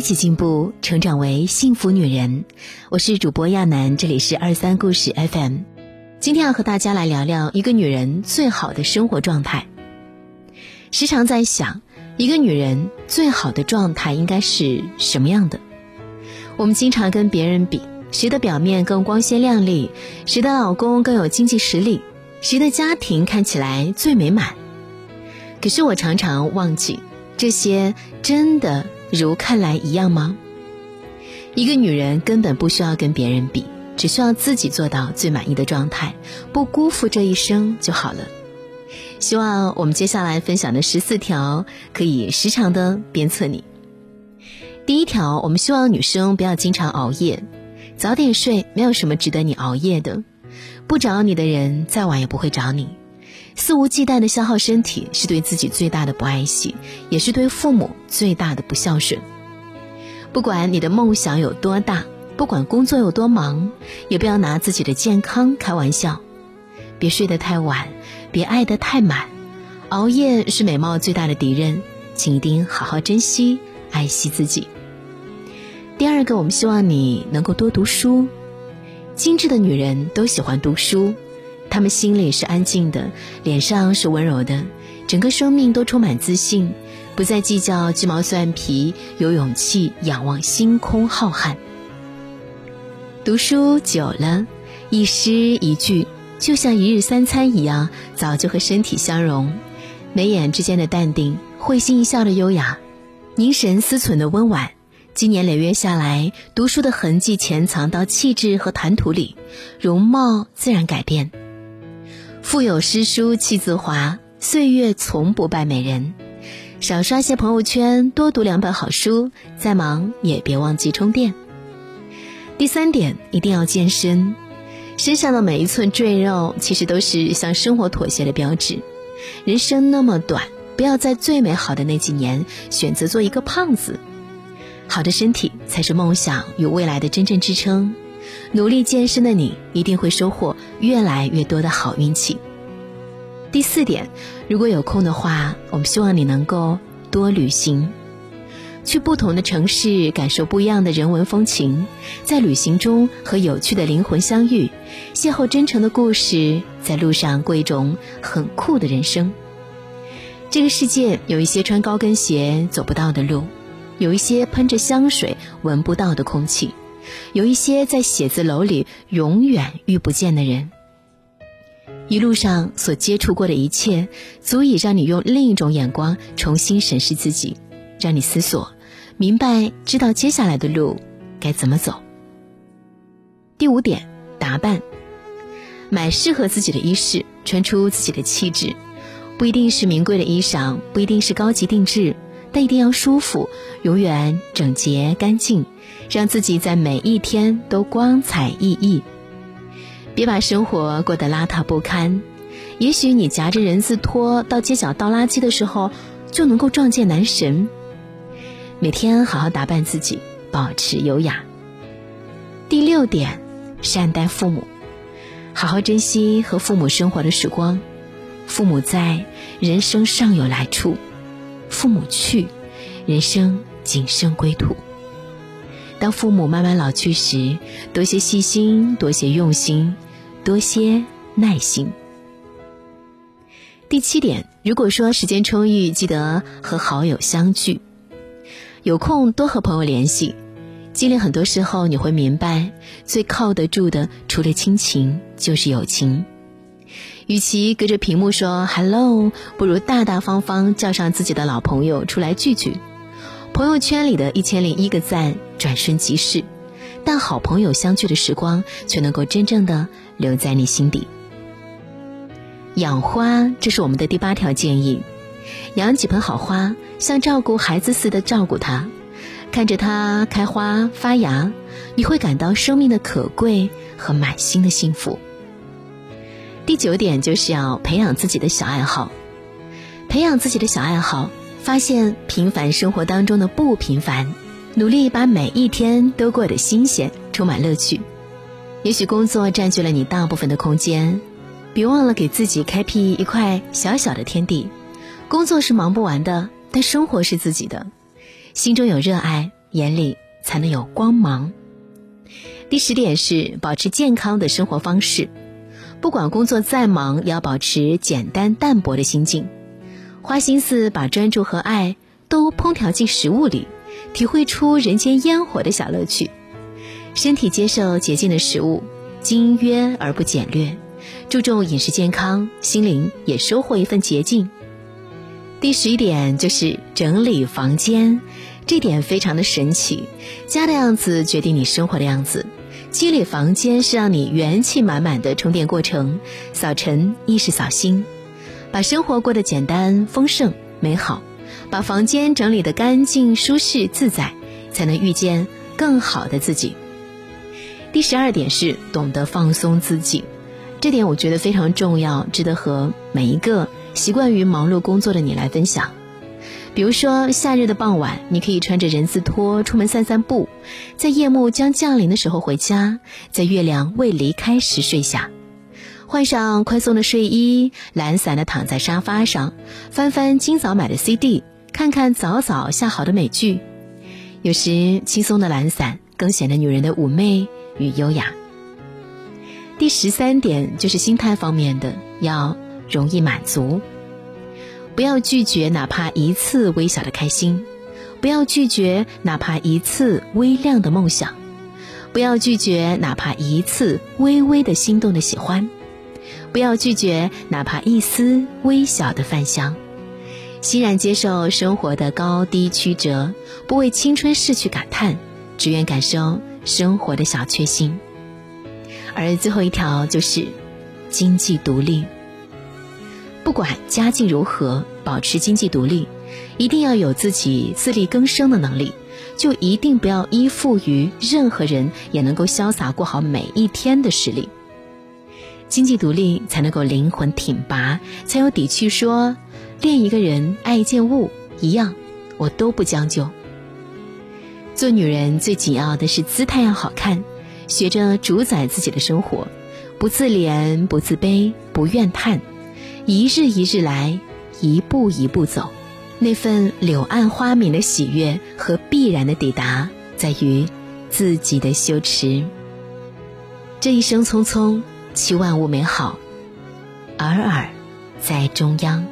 一起进步，成长为幸福女人。我是主播亚楠，这里是二三故事 FM。今天要和大家来聊聊一个女人最好的生活状态。时常在想，一个女人最好的状态应该是什么样的？我们经常跟别人比，谁的表面更光鲜亮丽，谁的老公更有经济实力，谁的家庭看起来最美满。可是我常常忘记，这些真的如看来一样吗？一个女人根本不需要跟别人比，只需要自己做到最满意的状态，不辜负这一生就好了。希望我们接下来分享的十四条可以时常的鞭策你。第一条，我们希望女生不要经常熬夜，早点睡，没有什么值得你熬夜的。不找你的人，再晚也不会找你。肆无忌惮的消耗身体，是对自己最大的不爱惜，也是对父母最大的不孝顺。不管你的梦想有多大，不管工作有多忙，也不要拿自己的健康开玩笑。别睡得太晚，别爱得太满。熬夜是美貌最大的敌人，请一定好好珍惜、爱惜自己。第二个，我们希望你能够多读书。精致的女人都喜欢读书。他们心里是安静的，脸上是温柔的，整个生命都充满自信，不再计较鸡毛蒜皮，有勇气仰望星空浩瀚。读书久了，一诗一句就像一日三餐一样，早就和身体相融。眉眼之间的淡定，会心一笑的优雅，凝神思忖的温婉，经年累月下来，读书的痕迹潜藏到气质和谈吐里，容貌自然改变。腹有诗书气自华，岁月从不败美人。少刷些朋友圈，多读两本好书，再忙也别忘记充电。第三点，一定要健身。身上的每一寸赘肉，其实都是向生活妥协的标志。人生那么短，不要在最美好的那几年选择做一个胖子。好的身体才是梦想与未来的真正支撑。努力健身的你，一定会收获越来越多的好运气。第四点，如果有空的话，我们希望你能够多旅行，去不同的城市，感受不一样的人文风情，在旅行中和有趣的灵魂相遇，邂逅真诚的故事，在路上过一种很酷的人生。这个世界有一些穿高跟鞋走不到的路，有一些喷着香水闻不到的空气。有一些在写字楼里永远遇不见的人，一路上所接触过的一切，足以让你用另一种眼光重新审视自己，让你思索，明白知道接下来的路该怎么走。第五点，打扮，买适合自己的衣饰，穿出自己的气质，不一定是名贵的衣裳，不一定是高级定制。但一定要舒服，永远整洁干净，让自己在每一天都光彩熠熠。别把生活过得邋遢不堪。也许你夹着人字拖到街角倒垃圾的时候，就能够撞见男神。每天好好打扮自己，保持优雅。第六点，善待父母，好好珍惜和父母生活的时光。父母在，人生尚有来处。父母去，人生仅剩归途。当父母慢慢老去时，多些细心，多些用心，多些耐心。第七点，如果说时间充裕，记得和好友相聚，有空多和朋友联系。经历很多时候，你会明白，最靠得住的，除了亲情，就是友情。与其隔着屏幕说 “hello”，不如大大方方叫上自己的老朋友出来聚聚。朋友圈里的一千零一个赞转瞬即逝，但好朋友相聚的时光却能够真正的留在你心底。养花，这是我们的第八条建议。养几盆好花，像照顾孩子似的照顾它，看着它开花发芽，你会感到生命的可贵和满心的幸福。第九点就是要培养自己的小爱好，培养自己的小爱好，发现平凡生活当中的不平凡，努力把每一天都过得新鲜，充满乐趣。也许工作占据了你大部分的空间，别忘了给自己开辟一块小小的天地。工作是忙不完的，但生活是自己的。心中有热爱，眼里才能有光芒。第十点是保持健康的生活方式，不管工作再忙，也要保持简单淡泊的心境，花心思把专注和爱都烹调进食物里，体会出人间烟火的小乐趣。身体接受洁净的食物，精约而不简略，注重饮食健康，心灵也收获一份洁净。第十一点就是整理房间，这点非常的神奇，家的样子决定你生活的样子。清理房间是让你元气满满的充电过程，扫尘亦是扫心，把生活过得简单、丰盛、美好，把房间整理得干净、舒适、自在，才能遇见更好的自己。第十二点是懂得放松自己，这点我觉得非常重要，值得和每一个习惯于忙碌工作的你来分享。比如说，夏日的傍晚，你可以穿着人字拖出门散散步，在夜幕将降临的时候回家，在月亮未离开时睡下，换上宽松的睡衣，懒散的躺在沙发上，翻翻今早买的 CD，看看早早下好的美剧。有时，轻松的懒散更显得女人的妩媚与优雅。第十三点就是心态方面的，要容易满足。不要拒绝哪怕一次微小的开心，不要拒绝哪怕一次微亮的梦想，不要拒绝哪怕一次微微的心动的喜欢，不要拒绝哪怕一丝微小的饭香，欣然接受生活的高低曲折，不为青春逝去感叹，只愿感受生活的小确幸。而最后一条就是经济独立。不管家境如何，保持经济独立，一定要有自己自力更生的能力，就一定不要依附于任何人，也能够潇洒过好每一天的实力。经济独立才能够灵魂挺拔，才有底气说恋一个人、爱一件物一样，我都不将就。做女人最紧要的是姿态要好看，学着主宰自己的生活，不自怜、不自卑、不怨叹。一日一日来，一步一步走，那份柳暗花明的喜悦和必然的抵达，在于自己的羞耻。这一生匆匆，期万物美好，尔尔在中央。